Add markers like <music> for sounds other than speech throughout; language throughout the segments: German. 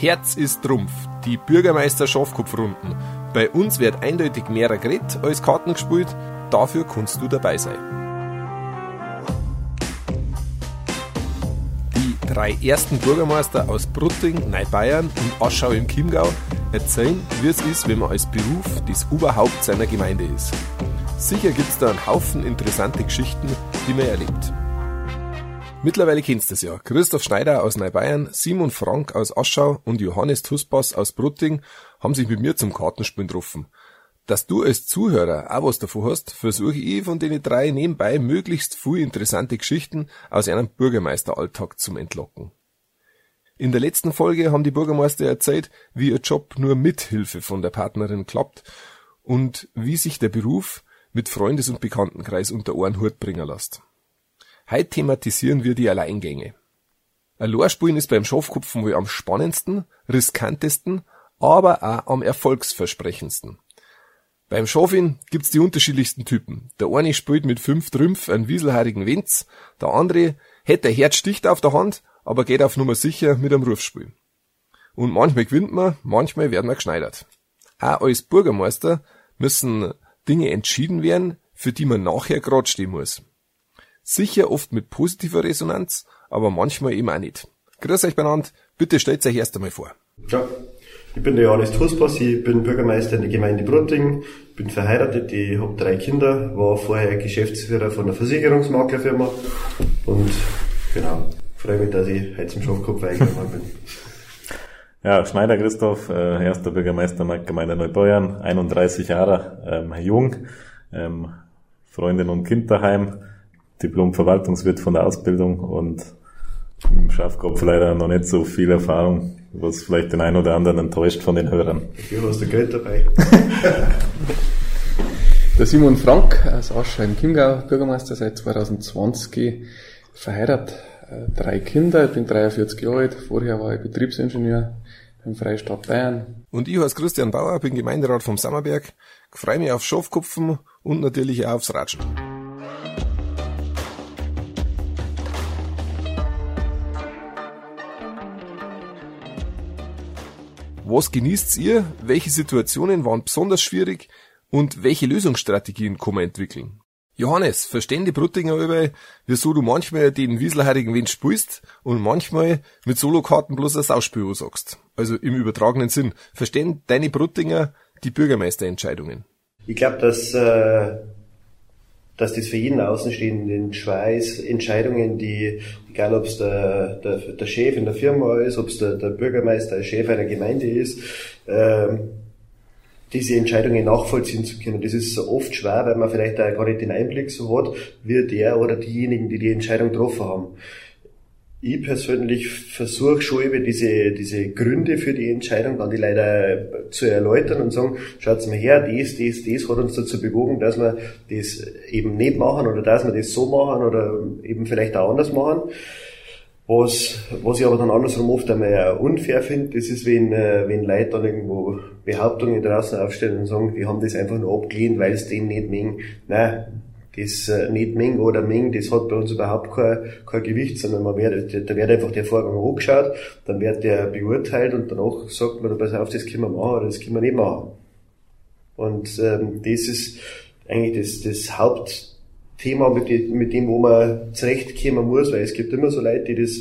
Herz ist Trumpf, die Bürgermeister Schafkopfrunden. Bei uns wird eindeutig mehr geredet als Karten gespielt, dafür kannst du dabei sein. Die drei ersten Bürgermeister aus Brutting, Neubayern und Aschau im Chiemgau erzählen, wie es ist, wenn man als Beruf das Oberhaupt seiner Gemeinde ist. Sicher gibt es da einen Haufen interessante Geschichten, die man erlebt. Mittlerweile kennst du es ja. Christoph Schneider aus Neubayern, Simon Frank aus Aschau und Johannes Tuspas aus Brutting haben sich mit mir zum Kartenspielen getroffen. Dass du als Zuhörer auch was davon hast, versuche ich von den drei nebenbei möglichst viel interessante Geschichten aus einem Bürgermeisteralltag zum Entlocken. In der letzten Folge haben die Bürgermeister erzählt, wie ihr Job nur mit Hilfe von der Partnerin klappt und wie sich der Beruf mit Freundes- und Bekanntenkreis unter Ohren Hut bringen lässt. Heute thematisieren wir die Alleingänge. Ein Lorspielen ist beim Schafkopfen wohl am spannendsten, riskantesten, aber auch am erfolgsversprechendsten. Beim Schafin gibt's die unterschiedlichsten Typen. Der eine spielt mit fünf Trümpf einen wieselhaarigen Wenz, der andere hätte Herzsticht auf der Hand, aber geht auf Nummer sicher mit einem Rufspiel. Und manchmal gewinnt man, manchmal werden wir geschneidert. Auch als Bürgermeister müssen Dinge entschieden werden, für die man nachher grad stehen muss. Sicher oft mit positiver Resonanz, aber manchmal eben auch nicht. Grüß euch benannt, bitte stellt euch erst einmal vor. Ja, ich bin der Johannes Tuspas, ich bin Bürgermeister in der Gemeinde Brutting, bin verheiratet, ich habe drei Kinder, war vorher Geschäftsführer von einer Versicherungsmaklerfirma und genau, freue mich, dass ich heute zum Schafkopf eingeladen bin. <laughs> Ja, Schneider Christoph, äh, erster Bürgermeister der Gemeinde Neubeuern, 31 Jahre, ähm, jung, ähm, Freundin und Kind daheim, Diplom-Verwaltungswirt von der Ausbildung und im Schafkopf leider noch nicht so viel Erfahrung, was vielleicht den einen oder anderen enttäuscht von den Hörern. Dafür hast du Geld dabei. <laughs> Der Simon Frank aus Aschheim Chiemgau, Bürgermeister seit 2020, verheiratet, äh, drei Kinder, ich bin 43 Jahre alt, vorher war ich Betriebsingenieur beim Freistaat Bayern. Und ich heiße Christian Bauer, bin Gemeinderat vom Sammerberg, freue mich auf Schafkopfen und natürlich auch aufs Ratschen. Was genießt ihr? Welche Situationen waren besonders schwierig? Und welche Lösungsstrategien kann man entwickeln? Johannes, verstehen die Bruttinger über, wieso du manchmal den wieselhaarigen Wind spielst und manchmal mit Solokarten bloß ein Sauspiel sagst. Also im übertragenen Sinn. Verstehen deine Bruttinger die Bürgermeisterentscheidungen? Ich glaube, dass, äh, dass das für jeden Außenstehenden schwer ist, Entscheidungen, die, egal ob es der, der, der Chef in der Firma ist, ob es der, der Bürgermeister, der Chef einer Gemeinde ist, äh, diese Entscheidungen nachvollziehen zu können. Das ist oft schwer, weil man vielleicht auch gar nicht den Einblick so hat, wie der oder diejenigen, die die Entscheidung getroffen haben. Ich persönlich versuche schon über diese, diese Gründe für die Entscheidung dann die leider zu erläutern und sagen, schaut's mal her, das, das, das hat uns dazu bewogen, dass wir das eben nicht machen oder dass wir das so machen oder eben vielleicht auch anders machen. Was, was ich aber dann andersrum oft einmal unfair finde, das ist, wenn, äh, wenn Leute dann irgendwo Behauptungen draußen aufstellen und sagen, die haben das einfach nur abgelehnt, weil es dem nicht mengen. Nein, das äh, nicht mengen oder mengen, das hat bei uns überhaupt kein, kein Gewicht, sondern man wird, da wird einfach der Vorgang angeschaut, dann wird der beurteilt und danach sagt man, pass auf, das können wir machen oder das können wir nicht machen. Und ähm, das ist eigentlich das, das Haupt, Thema, mit, dem, mit dem, wo man zurechtkommen muss, weil es gibt immer so Leute, die das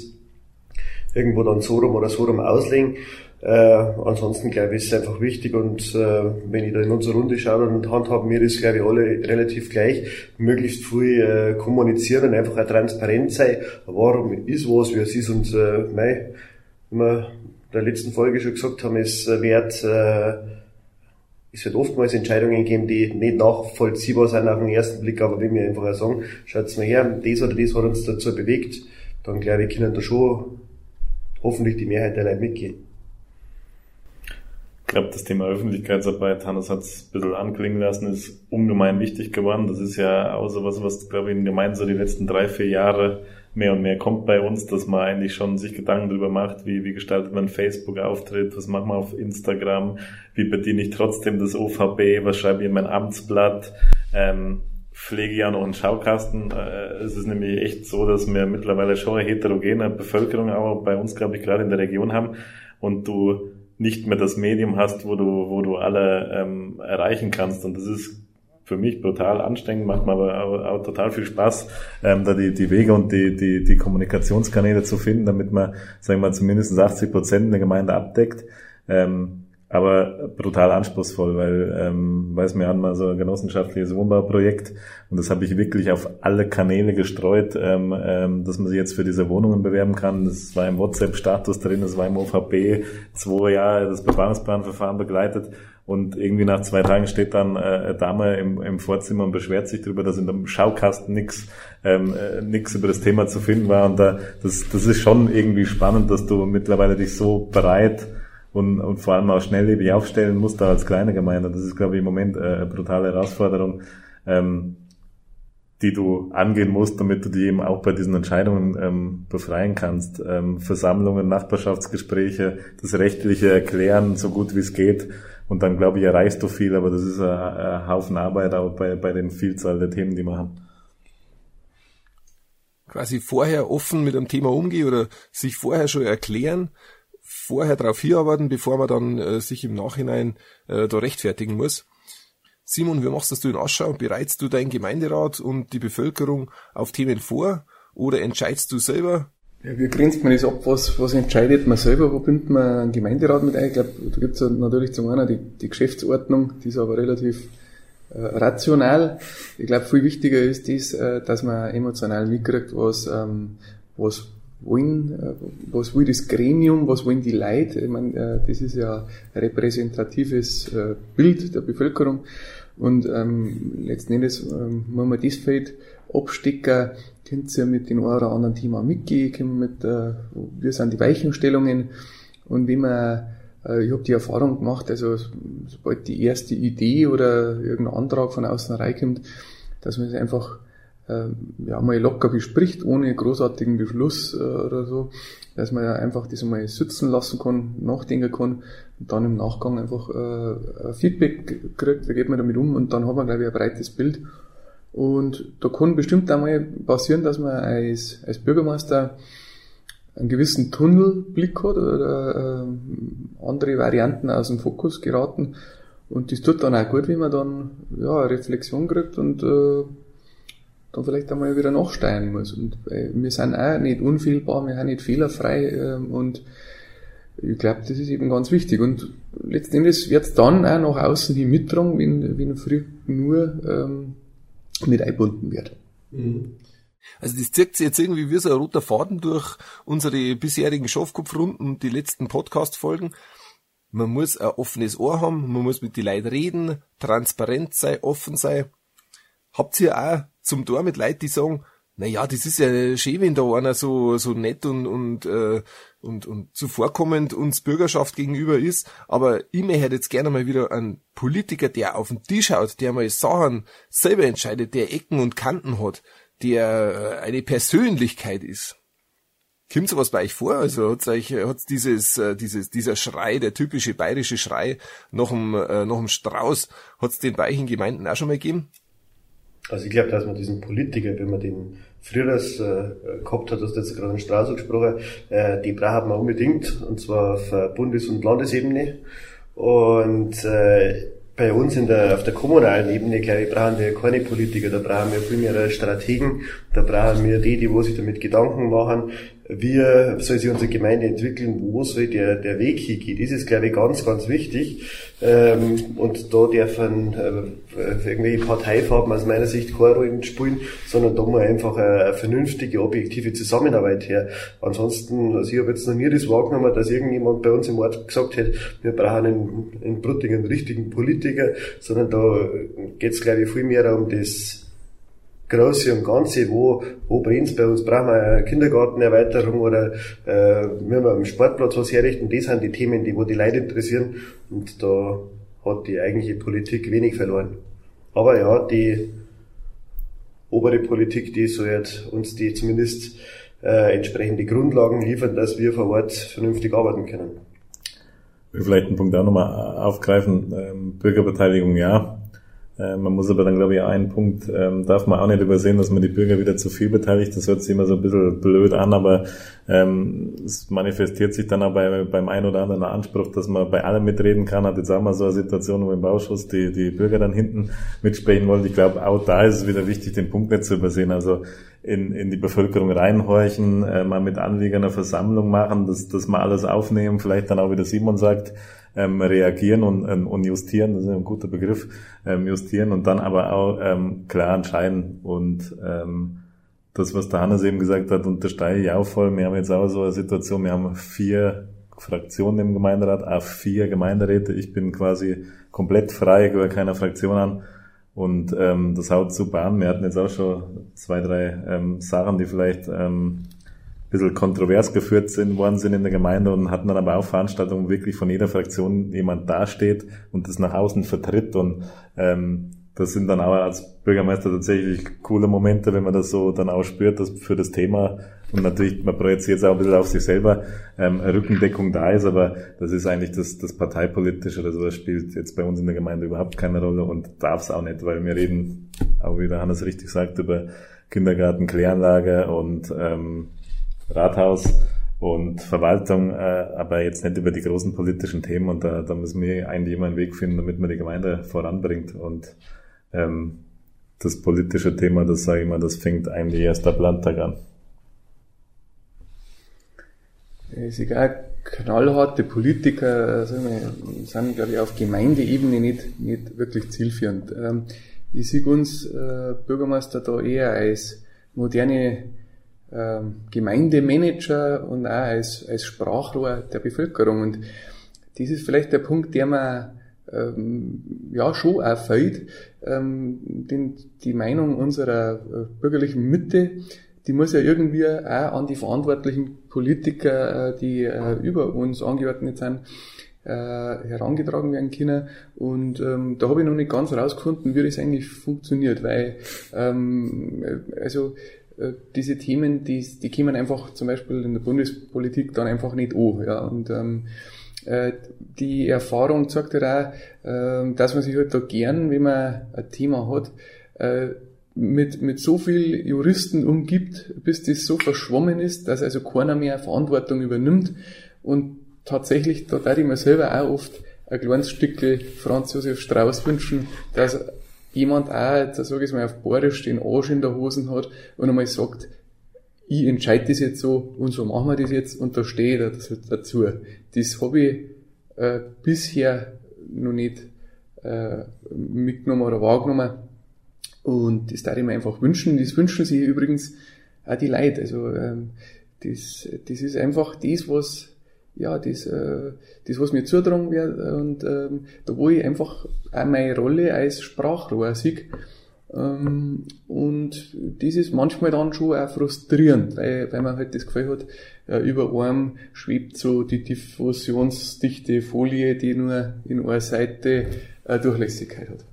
irgendwo dann so rum oder so rum auslegen. Äh, ansonsten glaube ich, ist es einfach wichtig und äh, wenn ich da in unsere Runde schaue, dann handhaben wir das, glaube ich, alle relativ gleich. Möglichst viel äh, kommunizieren und einfach auch transparent sein, warum ist was, wie es ist und äh, mei, wie wir in der letzten Folge schon gesagt haben, es wird äh, es wird oftmals Entscheidungen geben, die nicht nachvollziehbar sind auf den ersten Blick, aber wenn wir einfach sagen, schaut's mal her, das oder das hat uns dazu bewegt, dann glaube ich, können da schon hoffentlich die Mehrheit der Leute mitgehen. Ich glaube, das Thema Öffentlichkeitsarbeit, Hannes hat es ein bisschen anklingen lassen, ist ungemein wichtig geworden. Das ist ja auch so was, was, glaube ich, in Gemeinden so die letzten drei, vier Jahre mehr und mehr kommt bei uns, dass man eigentlich schon sich Gedanken darüber macht, wie, wie gestaltet man Facebook-Auftritt, was macht man auf Instagram, wie bediene ich trotzdem das OVB, was schreibe ich in mein Amtsblatt, ähm, pflege ja noch einen Schaukasten. Äh, es ist nämlich echt so, dass wir mittlerweile schon eine heterogene Bevölkerung auch bei uns, glaube ich, gerade in der Region haben. und du nicht mehr das Medium hast, wo du, wo du alle ähm, erreichen kannst. Und das ist für mich brutal anstrengend, macht mir aber auch, auch total viel Spaß, ähm, da die, die Wege und die, die, die Kommunikationskanäle zu finden, damit man, sagen wir mal, zumindest 80 Prozent der Gemeinde abdeckt. Ähm, aber brutal anspruchsvoll, weil ähm, weiß mir an mal so ein genossenschaftliches Wohnbauprojekt. Und das habe ich wirklich auf alle Kanäle gestreut, ähm, ähm, dass man sich jetzt für diese Wohnungen bewerben kann. Das war im WhatsApp-Status drin, das war im OVP zwei Jahre das Bebauungsplanverfahren begleitet. Und irgendwie nach zwei Tagen steht dann äh, eine Dame im, im Vorzimmer und beschwert sich darüber, dass in dem Schaukasten nix ähm, äh, nix über das Thema zu finden war. Und da das das ist schon irgendwie spannend, dass du mittlerweile dich so bereit und, und vor allem auch schnelllebig aufstellen muss da als kleine Gemeinde. Das ist, glaube ich, im Moment äh, eine brutale Herausforderung, ähm, die du angehen musst, damit du die eben auch bei diesen Entscheidungen ähm, befreien kannst. Ähm, Versammlungen, Nachbarschaftsgespräche, das rechtliche Erklären, so gut wie es geht. Und dann, glaube ich, erreichst du viel, aber das ist ein, ein Haufen Arbeit auch bei, bei den Vielzahl der Themen, die wir haben quasi vorher offen mit einem Thema umgehen oder sich vorher schon erklären, vorher darauf hinarbeiten, bevor man dann äh, sich im Nachhinein äh, da rechtfertigen muss. Simon, wie machst das du in Aschau? Bereitest du deinen Gemeinderat und die Bevölkerung auf Themen vor oder entscheidest du selber? Ja, wie grenzt man das ab? Was, was entscheidet man selber? Wo bindet man einen Gemeinderat mit ein? Ich glaube, da gibt es natürlich zum einen die, die Geschäftsordnung, die ist aber relativ äh, rational. Ich glaube, viel wichtiger ist das, äh, dass man emotional mitkriegt, was, ähm, was wollen, äh, was will das Gremium, was wollen die Leute? Ich meine, äh, das ist ja ein repräsentatives äh, Bild der Bevölkerung. Und ähm, letzten Endes ähm, muss man das Feld abstecken, könnt ihr mit dem einen oder anderen Thema mitgehen, mit, äh, wir sind die Weichenstellungen. Und wenn man ich habe die Erfahrung gemacht, also sobald die erste Idee oder irgendein Antrag von außen reinkommt, dass man es einfach ja, mal locker bespricht, ohne großartigen Beschluss äh, oder so, dass man ja einfach das mal sitzen lassen kann, nachdenken kann und dann im Nachgang einfach äh, Feedback kriegt, wie geht man damit um und dann hat man, glaube ich, ein breites Bild. Und da kann bestimmt einmal passieren, dass man als, als Bürgermeister einen gewissen Tunnelblick hat oder äh, andere Varianten aus dem Fokus geraten. Und das tut dann auch gut, wenn man dann ja, eine Reflexion kriegt und äh, dann vielleicht einmal wieder nachsteigen muss. Und äh, wir sind auch nicht unfehlbar, wir sind nicht fehlerfrei äh, und ich glaube, das ist eben ganz wichtig. Und letzten Endes wird es dann auch nach außen hin mittragen, wenn, wenn früh nur ähm, mit einbunden wird. Mhm. Also das zieht sich jetzt irgendwie wie so ein roter Faden durch unsere bisherigen Schafkopfrunden und die letzten Podcast-Folgen. Man muss ein offenes Ohr haben, man muss mit den Leuten reden, transparent sein, offen sein. Habt ihr auch zum Tor mit Leuten, die sagen, na ja, das ist ja schön, wenn da einer so, so nett und, und, äh, und, und zuvorkommend uns Bürgerschaft gegenüber ist. Aber ich möchte jetzt gerne mal wieder einen Politiker, der auf den Tisch haut, der mal Sachen selber entscheidet, der Ecken und Kanten hat, der äh, eine Persönlichkeit ist. Kommt sowas bei euch vor? Also hat's euch, hat's dieses, äh, dieses, dieser Schrei, der typische bayerische Schrei nach dem, äh, nach dem Strauß, hat's den bei euch in Gemeinden auch schon mal gegeben? Also ich glaube, dass man diesen Politiker, wenn man den früher äh, gehabt hat, hast du jetzt gerade in Straße gesprochen, äh, die braucht man unbedingt, und zwar auf Bundes- und Landesebene. Und äh, bei uns in der, auf der kommunalen Ebene, glaube ich, brauchen wir keine Politiker, da brauchen wir viel mehr Strategen, da brauchen wir die, die wo sich damit Gedanken machen, wie soll sich unsere Gemeinde entwickeln, wo soll der, der Weg hingehen. Das ist, glaube ich, ganz, ganz wichtig. Ähm, und da dürfen äh, irgendwelche Parteifarben aus meiner Sicht keine Rolle spielen, sondern da muss einfach eine, eine, vernünftige, objektive Zusammenarbeit her. Ansonsten, also ich habe jetzt noch nie das wahrgenommen, dass irgendjemand bei uns im Ort gesagt hat, wir brauchen in, in Brutting einen richtigen Politiker, sondern da geht es, glaube ich, viel mehr um das Große und Ganze, wo, wo brennt's bei uns, brauchen wir eine Kindergartenerweiterung oder äh, müssen wir am Sportplatz was herrichten, das sind die Themen, die wo die Leute interessieren und da hat die eigentliche Politik wenig verloren. Aber ja, die obere Politik, die soll jetzt uns die zumindest äh, entsprechende Grundlagen liefern, dass wir vor Ort vernünftig arbeiten können. Ich will vielleicht einen Punkt auch nochmal aufgreifen. Ähm, Bürgerbeteiligung ja, Äh, man muss aber dann, glaube ich, einen Punkt, ähm, darf man auch nicht übersehen, dass man die Bürger wieder zu viel beteiligt. Das hört sich immer so ein bisschen blöd an, aber ähm, es manifestiert sich dann auch bei, beim einen oder anderen Anspruch, dass man bei allem mitreden kann. Hat jetzt auch mal so eine Situation, wo im Bauschuss die, die Bürger dann hinten mitsprechen wollen. Ich glaube, auch da ist es wieder wichtig, den Punkt nicht zu übersehen. Also in, in die Bevölkerung reinhorchen, äh, mal mit Anliegern eine Versammlung machen, dass, dass man alles aufnehmen, vielleicht dann auch, wie der Simon sagt, ähm, reagieren und, ähm, und justieren, das ist ein guter Begriff, ähm, justieren und dann aber auch ähm, klar entscheiden. Und ähm, das, was der Hannes eben gesagt hat, unterstreiche ich auch voll. Wir haben jetzt auch so eine Situation, wir haben vier Fraktionen im Gemeinderat, auch vier Gemeinderäte. Ich bin quasi komplett frei, gehöre keiner Fraktion an. Und ähm, das haut super an. Wir hatten jetzt auch schon zwei, drei ähm, Sachen, die vielleicht ähm, bisschen kontrovers geführt sind, worden sind in der Gemeinde und hatten dann aber auch Veranstaltungen, wo wirklich von jeder Fraktion jemand dasteht und das nach außen vertritt. Und ähm, das sind dann auch als Bürgermeister tatsächlich coole Momente, wenn man das so dann auch spürt, dass für das Thema. Und natürlich, man projiziert es auch ein bisschen auf sich selber, ähm, Rückendeckung da ist, aber das ist eigentlich das, das Parteipolitische oder sowas spielt jetzt bei uns in der Gemeinde überhaupt keine Rolle und darf es auch nicht, weil wir reden, auch wie der Hannes richtig sagt, über Kindergarten, Kläranlage und ähm, Rathaus und Verwaltung, äh, aber jetzt nicht über die großen politischen Themen und da, da müssen wir eigentlich immer einen Weg finden, damit man die Gemeinde voranbringt und ähm, das politische Thema, das sage ich mal, das fängt eigentlich erst ab Landtag an. Ist egal, knallharte Politiker also sind, glaube ich, auf Gemeindeebene nicht, nicht wirklich zielführend. Ähm, ich sehe uns äh, Bürgermeister da eher als moderne ähm, Gemeindemanager und auch als, als Sprachrohr der Bevölkerung. Und das ist vielleicht der Punkt, der mir ähm, ja schon auch fehlt. Ähm, denn die Meinung unserer äh, bürgerlichen Mitte, die muss ja irgendwie auch an die verantwortlichen Politiker, äh, die äh, über uns angeordnet sind, äh, herangetragen werden können. Und ähm, da habe ich noch nicht ganz rausgefunden, wie das eigentlich funktioniert, weil ähm, also diese Themen, die, die kommen einfach zum Beispiel in der Bundespolitik dann einfach nicht an. Ja. Und ähm, äh, die Erfahrung zeigt ja auch, äh, dass man sich halt da gern, wenn man ein Thema hat, äh, mit, mit so viel Juristen umgibt, bis das so verschwommen ist, dass also keiner mehr Verantwortung übernimmt. Und tatsächlich, da darf ich mir selber auch oft ein kleines Stückchen Franz Josef Strauß wünschen, dass jemand auch, da sage ich mal, auf Borisch den Arsch in der Hosen hat und einmal sagt, ich entscheide das jetzt so und so machen wir das jetzt und da stehe ich dazu. Das habe ich äh, bisher noch nicht äh, mitgenommen oder wahrgenommen und das darf ich mir einfach wünschen. Das wünschen sich übrigens auch die Leute. Also ähm, das, das ist einfach das, was ja, das, äh, das was mir zutragen wird und ähm, da wo ich einfach auch meine Rolle als Sprachrohr sehe. Ähm, und das ist manchmal dann schon auch frustrierend, weil, weil man halt das Gefühl hat, äh, über einem schwebt so die diffusionsdichte Folie, die nur in einer Seite äh, Durchlässigkeit hat.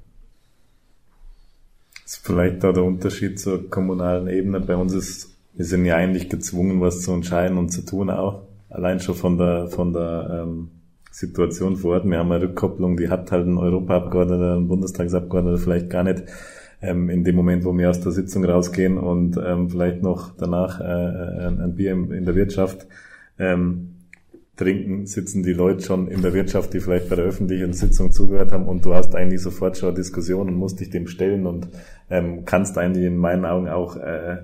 Das ist vielleicht da der Unterschied zur kommunalen Ebene. Bei uns ist, wir sind ja eigentlich gezwungen, was zu entscheiden und zu tun auch allein schon von der, von der ähm, Situation vor Ort. Wir haben eine Rückkopplung, die hat halt ein Europaabgeordneter, ein Bundestagsabgeordneter vielleicht gar nicht ähm, in dem Moment, wo wir aus der Sitzung rausgehen und ähm, vielleicht noch danach äh, ein, ein Bier in, in der Wirtschaft ähm, trinken, sitzen die Leute schon in der Wirtschaft, die vielleicht bei der öffentlichen Sitzung zugehört haben und du hast eigentlich sofort schon eine Diskussion und musst dich dem stellen und ähm, kannst eigentlich in meinen Augen auch äh,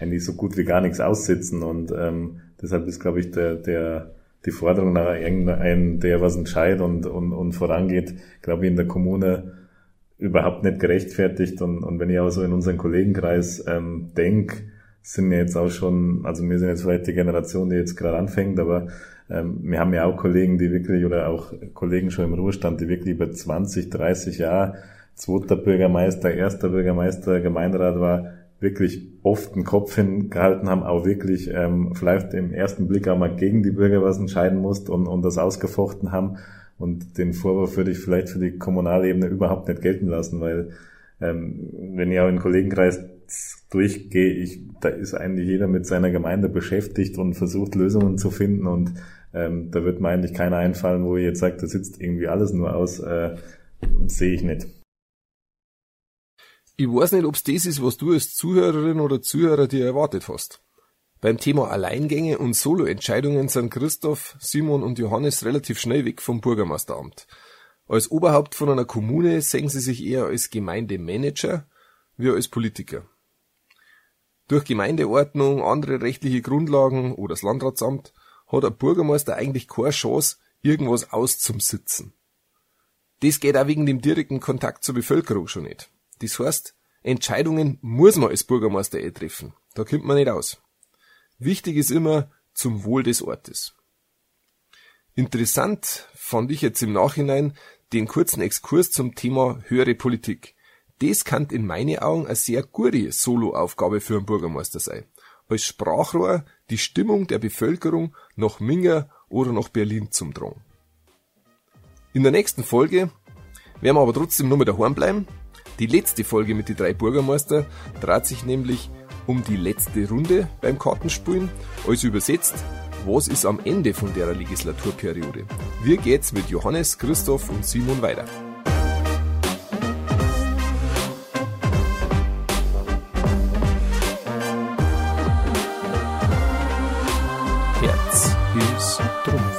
eigentlich so gut wie gar nichts aussitzen und ähm, Deshalb ist, glaube ich, der, der, die Forderung nach irgendeinem, der was entscheidet und, und, und vorangeht, glaube ich, in der Kommune überhaupt nicht gerechtfertigt. Und, und wenn ich auch so in unseren Kollegenkreis ähm, denke, sind wir jetzt auch schon, also wir sind jetzt vielleicht die Generation, die jetzt gerade anfängt, aber ähm, wir haben ja auch Kollegen, die wirklich, oder auch Kollegen schon im Ruhestand, die wirklich über 20, 30 Jahre zweiter Bürgermeister, erster Bürgermeister, Gemeinderat war, wirklich oft den Kopf hingehalten haben, auch wirklich ähm, vielleicht im ersten Blick auch mal gegen die Bürger was entscheiden musst und, und das ausgefochten haben. Und den Vorwurf würde ich vielleicht für die Kommunalebene überhaupt nicht gelten lassen, weil ähm, wenn ich auch in Kollegenkreis durchgehe, ich, da ist eigentlich jeder mit seiner Gemeinde beschäftigt und versucht Lösungen zu finden und ähm, da wird mir eigentlich keiner einfallen, wo ich jetzt sage, da sitzt irgendwie alles nur aus, äh, sehe ich nicht. Ich weiß nicht, ob's das ist, was du als Zuhörerin oder Zuhörer dir erwartet hast. Beim Thema Alleingänge und Solo-Entscheidungen sind Christoph, Simon und Johannes relativ schnell weg vom Bürgermeisteramt. Als Oberhaupt von einer Kommune sehen sie sich eher als Gemeindemanager wie als Politiker. Durch Gemeindeordnung, andere rechtliche Grundlagen oder das Landratsamt hat ein Bürgermeister eigentlich keine Chance, irgendwas auszumsitzen. Das geht auch wegen dem direkten Kontakt zur Bevölkerung schon nicht. Das heißt, Entscheidungen muss man als Bürgermeister eh treffen. Da kommt man nicht aus. Wichtig ist immer zum Wohl des Ortes. Interessant fand ich jetzt im Nachhinein den kurzen Exkurs zum Thema höhere Politik. Das kann in meinen Augen eine sehr gute Soloaufgabe für einen Bürgermeister sein. Als Sprachrohr die Stimmung der Bevölkerung nach Minga oder nach Berlin zum Drang. In der nächsten Folge werden wir aber trotzdem nur mit daheim bleiben. Die letzte Folge mit den drei Bürgermeister dreht sich nämlich um die letzte Runde beim Kartenspielen, also übersetzt, was ist am Ende von der Legislaturperiode. Wie geht's mit Johannes, Christoph und Simon weiter? Herz, Hilfs, Trumpf.